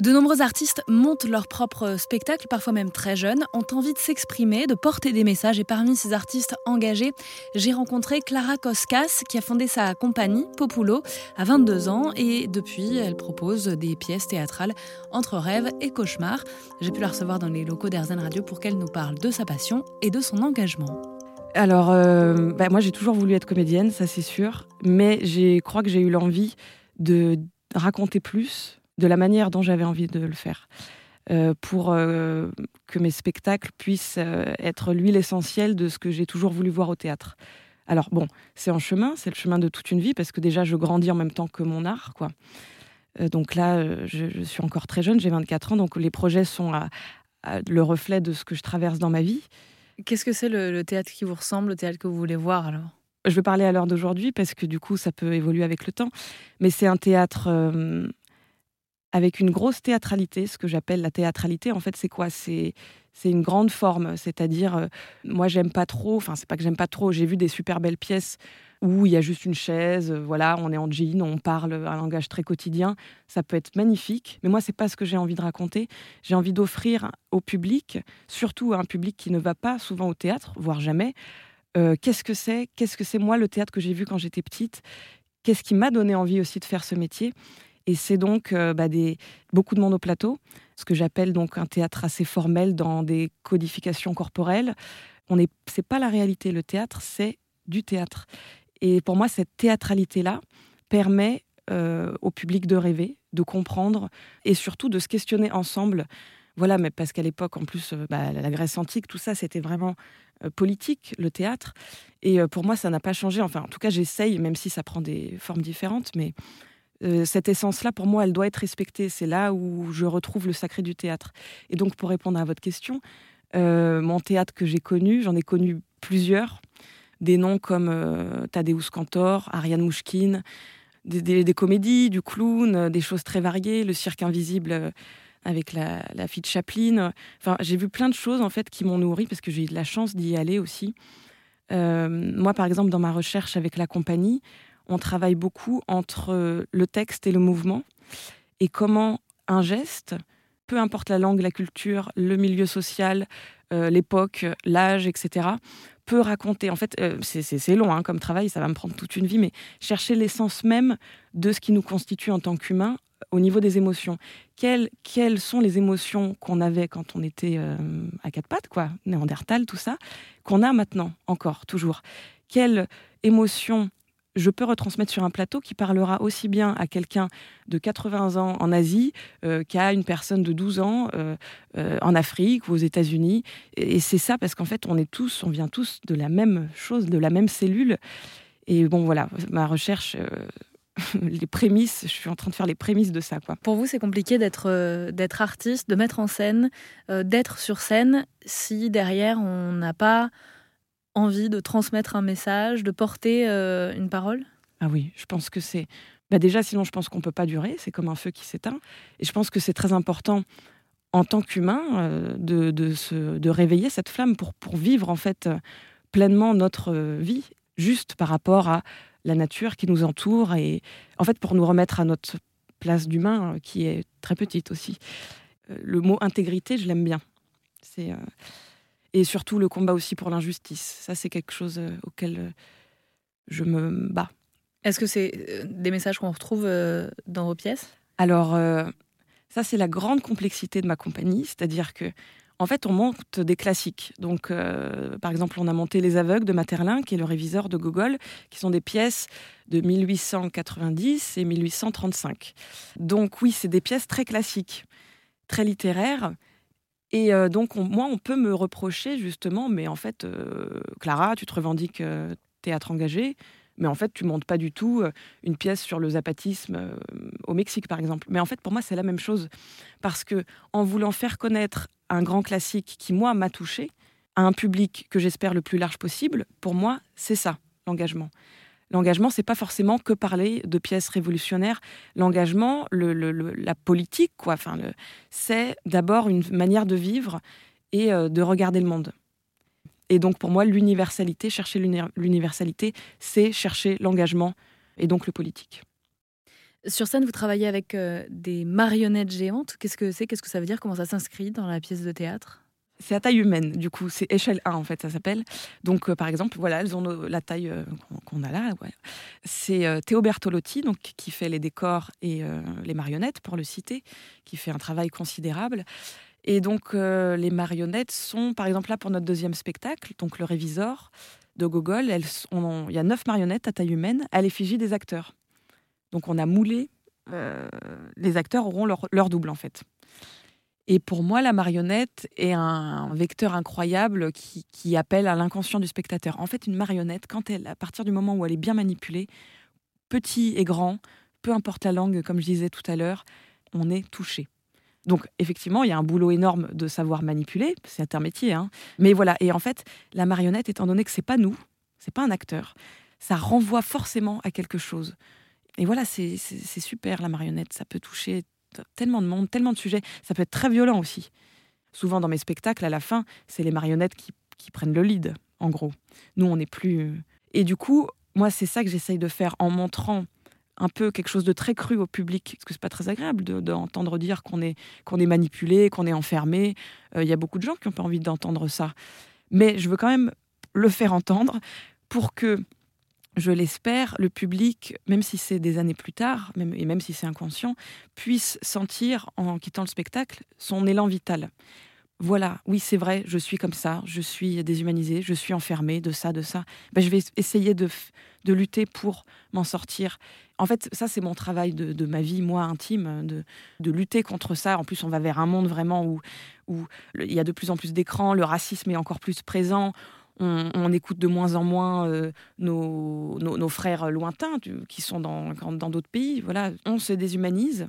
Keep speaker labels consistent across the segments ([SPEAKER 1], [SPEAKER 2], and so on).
[SPEAKER 1] De nombreux artistes montent leur propre spectacle, parfois même très jeunes, ont envie de s'exprimer, de porter des messages. Et parmi ces artistes engagés, j'ai rencontré Clara Koskas, qui a fondé sa compagnie Populo à 22 ans. Et depuis, elle propose des pièces théâtrales entre rêves et cauchemars. J'ai pu la recevoir dans les locaux d'Airzen Radio pour qu'elle nous parle de sa passion et de son engagement.
[SPEAKER 2] Alors, euh, bah, moi j'ai toujours voulu être comédienne, ça c'est sûr. Mais je crois que j'ai eu l'envie de raconter plus, de la manière dont j'avais envie de le faire. Euh, pour euh, que mes spectacles puissent euh, être l'huile essentielle de ce que j'ai toujours voulu voir au théâtre. Alors bon, c'est en chemin, c'est le chemin de toute une vie, parce que déjà je grandis en même temps que mon art, quoi. donc là, je, suis encore très jeune, j'ai 24 ans, donc les projets sont le reflet de ce que je traverse dans ma vie.
[SPEAKER 1] Qu'est-ce que c'est le, le théâtre qui vous ressemble, le théâtre que vous voulez voir alors?
[SPEAKER 2] Je vais parler à l'heure d'aujourd'hui, parce que du coup ça peut évoluer avec le temps, mais c'est un théâtre avec une grosse théâtralité, ce que j'appelle la théâtralité. En fait, c'est quoi? C'est c'est une grande forme, c'est-à-dire euh, moi j'aime pas trop. Enfin, c'est pas que j'aime pas trop. J'ai vu des super belles pièces où il y a juste une chaise, euh, voilà, on est en jean, on parle un langage très quotidien. Ça peut être magnifique, mais moi c'est pas ce que j'ai envie de raconter. J'ai envie d'offrir au public, surtout à un public qui ne va pas souvent au théâtre, voire jamais. Euh, qu'est-ce que c'est? Qu'est-ce que c'est moi le théâtre que j'ai vu quand j'étais petite? Qu'est-ce qui m'a donné envie aussi de faire ce métier? Et c'est donc euh, bah, beaucoup de monde au plateau, ce que j'appelle donc un théâtre assez formel dans des codifications corporelles. On n'est, c'est pas la réalité. Le théâtre, c'est du théâtre. Et pour moi, cette théâtralité-là permet euh, au public de rêver, de comprendre et surtout de se questionner ensemble. Voilà, mais parce qu'à l'époque, en plus, euh, bah, la Grèce antique, tout ça, c'était vraiment politique, le théâtre. Et pour moi, ça n'a pas changé. Enfin, en tout cas, j'essaye, même si ça prend des formes différentes, mais euh, cette essence-là, pour moi, elle doit être respectée. C'est là où je retrouve le sacré du théâtre. Et donc, pour répondre à votre question, euh, mon théâtre que j'ai connu, j'en ai connu plusieurs. Des noms comme euh, Tadeusz Kantor, Ariane Mouchkine, des, comédies, du clown, des choses très variées, le cirque invisible avec la, la fille de Chaplin. Enfin, j'ai vu plein de choses en fait qui m'ont nourri parce que j'ai eu de la chance d'y aller aussi. moi, par exemple, dans ma recherche avec la compagnie, on travaille beaucoup entre le texte et le mouvement et comment un geste, peu importe la langue, la culture, le milieu social, euh, l'époque, l'âge, etc., peut raconter. En fait, euh, c'est long hein, comme travail, ça va me prendre toute une vie, mais chercher l'essence même de ce qui nous constitue en tant qu'humains au niveau des émotions. Quelles, sont les émotions qu'on avait quand on était euh, à quatre pattes, quoi, Néandertal, tout ça, qu'on a maintenant encore, toujours? Quelles émotions je peux retransmettre sur un plateau qui parlera aussi bien à quelqu'un de 80 ans en Asie euh, qu'à une personne de 12 ans euh, euh, en Afrique ou aux États-Unis. Et c'est ça parce qu'en fait, on est tous, on vient tous de la même chose, de la même cellule. Et bon, voilà, ma recherche. les prémices, je suis en train de faire les prémices de ça. Quoi.
[SPEAKER 1] Pour vous, c'est compliqué d'être d'être artiste, de mettre en scène, d'être sur scène, si derrière on n'a pas envie de transmettre un message, de porter euh, une parole?
[SPEAKER 2] Ah oui, je pense que c'est... Bah déjà, sinon, je pense qu'on ne peut pas durer. C'est comme un feu qui s'éteint. Et je pense que c'est très important en tant qu'humain euh, de, de, se, de réveiller cette flamme pour, pour vivre en fait pleinement notre vie, juste par rapport à la nature qui nous entoure et en fait pour nous remettre à notre place d'humain euh, qui est très petite aussi. Le mot intégrité, je l'aime bien. C'est et surtout le combat aussi pour l'injustice. Ça, c'est quelque chose euh, auquel euh, je me bats.
[SPEAKER 1] Est-ce que c'est euh, des messages qu'on retrouve dans vos pièces?
[SPEAKER 2] Alors, ça, c'est la grande complexité de ma compagnie, c'est-à-dire que en fait, on monte des classiques. Donc, par exemple, on a monté Les Aveugles de Materlin, qui est le réviseur de Gogol, qui sont des pièces de 1890 et 1835. Donc, oui, c'est des pièces très classiques, très littéraires, et euh, donc, moi, on peut me reprocher justement, mais en fait, euh, Clara, tu te revendiques euh, théâtre engagé, mais en fait, tu montes pas du tout une pièce sur le zapatisme au Mexique, par exemple. Mais en fait, pour moi, c'est la même chose. Parce que en voulant faire connaître un grand classique qui, moi, m'a touché, à un public que j'espère le plus large possible, pour moi, c'est ça, l'engagement. L'engagement, c'est pas forcément que parler de pièces révolutionnaires. L'engagement, la politique, quoi. Enfin, c'est d'abord une manière de vivre et euh, de regarder le monde. Et donc, pour moi, l'universalité, chercher l'universalité, c'est chercher l'engagement et donc le politique.
[SPEAKER 1] Sur scène, vous travaillez avec euh, des marionnettes géantes. Qu'est-ce que c'est? Qu'est-ce que ça veut dire? Comment ça s'inscrit dans la pièce de théâtre?
[SPEAKER 2] C'est à taille humaine, du coup, c'est échelle 1 en fait, ça s'appelle. Donc, euh, par exemple, voilà, elles ont la taille euh, qu'on a là. C'est Théo Bertolotti, donc, qui fait les décors et les marionnettes, pour le citer, qui fait un travail considérable. Et donc, les marionnettes sont, par exemple, là pour notre deuxième spectacle, donc Le Révisor de Gogol. il y a neuf marionnettes à taille humaine à l'effigie des acteurs. Donc on a moulé, euh, les acteurs auront leur, double en fait. Et pour moi, la marionnette est un vecteur incroyable qui, appelle à l'inconscient du spectateur. En fait, une marionnette, quand elle, à partir du moment où elle est bien manipulée, petit et grand, peu importe la langue, comme je disais tout à l'heure, on est touché. Donc effectivement, il y a un boulot énorme de savoir manipuler, c'est un métier, hein. mais voilà. Et en fait, la marionnette, étant donné que c'est pas nous, c'est pas un acteur, ça renvoie forcément à quelque chose. Et voilà, c'est super la marionnette. Ça peut toucher tellement de monde, tellement de sujets. Ça peut être très violent aussi. Souvent dans mes spectacles, à la fin, c'est les marionnettes qui, prennent le lead, en gros. Nous, on n'est plus. Euh, et du coup, moi, c'est ça que j'essaye de faire en montrant un peu quelque chose de très cru au public, parce que c'est pas très agréable d'entendre dire qu'on est, est manipulé, qu'on est enfermé. Euh, il y a beaucoup de gens qui n'ont pas envie d'entendre ça. Mais je veux quand même le faire entendre pour que je l'espère, le public, même si c'est des années plus tard, même, et même si c'est inconscient, puisse sentir, en quittant le spectacle, son élan vital. Voilà, oui, c'est vrai, je suis comme ça, je suis déshumanisée, je suis enfermée de ça, de ça. Ben, je vais essayer de, de lutter pour m'en sortir. En fait, ça, c'est mon travail de, ma vie, moi, intime, de, de, lutter contre ça. En plus, on va vers un monde vraiment où, où il y a de plus en plus d'écrans, le racisme est encore plus présent on, écoute de moins en moins euh, nos, frères lointains qui sont dans d'autres pays. Voilà, on se déshumanise.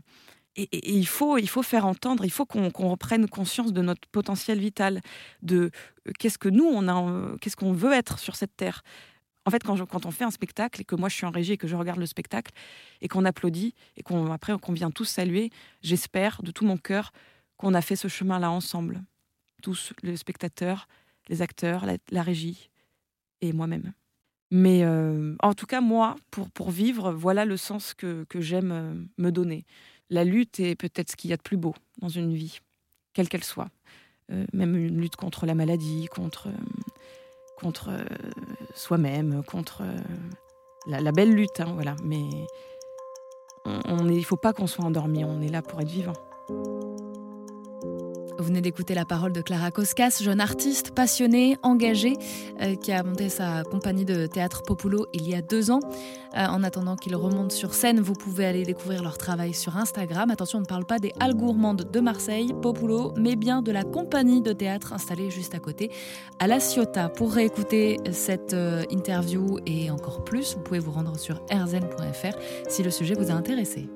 [SPEAKER 2] Et, il, faut, il faut faire entendre, il faut qu'on reprenne conscience de notre potentiel vital, de euh, qu'est-ce que nous, on a, qu'est-ce qu'on veut être sur cette terre. En fait, quand, quand, on fait un spectacle et que moi je suis en régie et que je regarde le spectacle et qu'on applaudit et qu'on qu'on vient tous saluer, j'espère de tout mon cœur qu'on a fait ce chemin-là ensemble, tous les spectateurs, les acteurs, la, régie et moi-même. Mais euh, en tout cas, moi, pour, pour vivre, voilà le sens que, que j'aime euh, me donner. La lutte est peut-être ce qu'il y a de plus beau dans une vie, quelle qu'elle soit. Euh, même une lutte contre la maladie, contre, contre soi-même, contre la, belle lutte. Hein, voilà. Mais il ne faut pas qu'on soit endormi, on est là pour être vivant.
[SPEAKER 1] Vous venez d'écouter la parole de Clara Koskas, jeune artiste passionnée, engagée, euh, qui a monté sa compagnie de théâtre Populo il y a deux ans. Euh, en attendant qu'ils remontent sur scène, vous pouvez aller découvrir leur travail sur Instagram. Attention, on ne parle pas des Halles Gourmandes de Marseille, Populo, mais bien de la compagnie de théâtre installée juste à côté, à La Ciotat. Pour réécouter cette euh, interview et encore plus, vous pouvez vous rendre sur rzn.fr si le sujet vous a intéressé.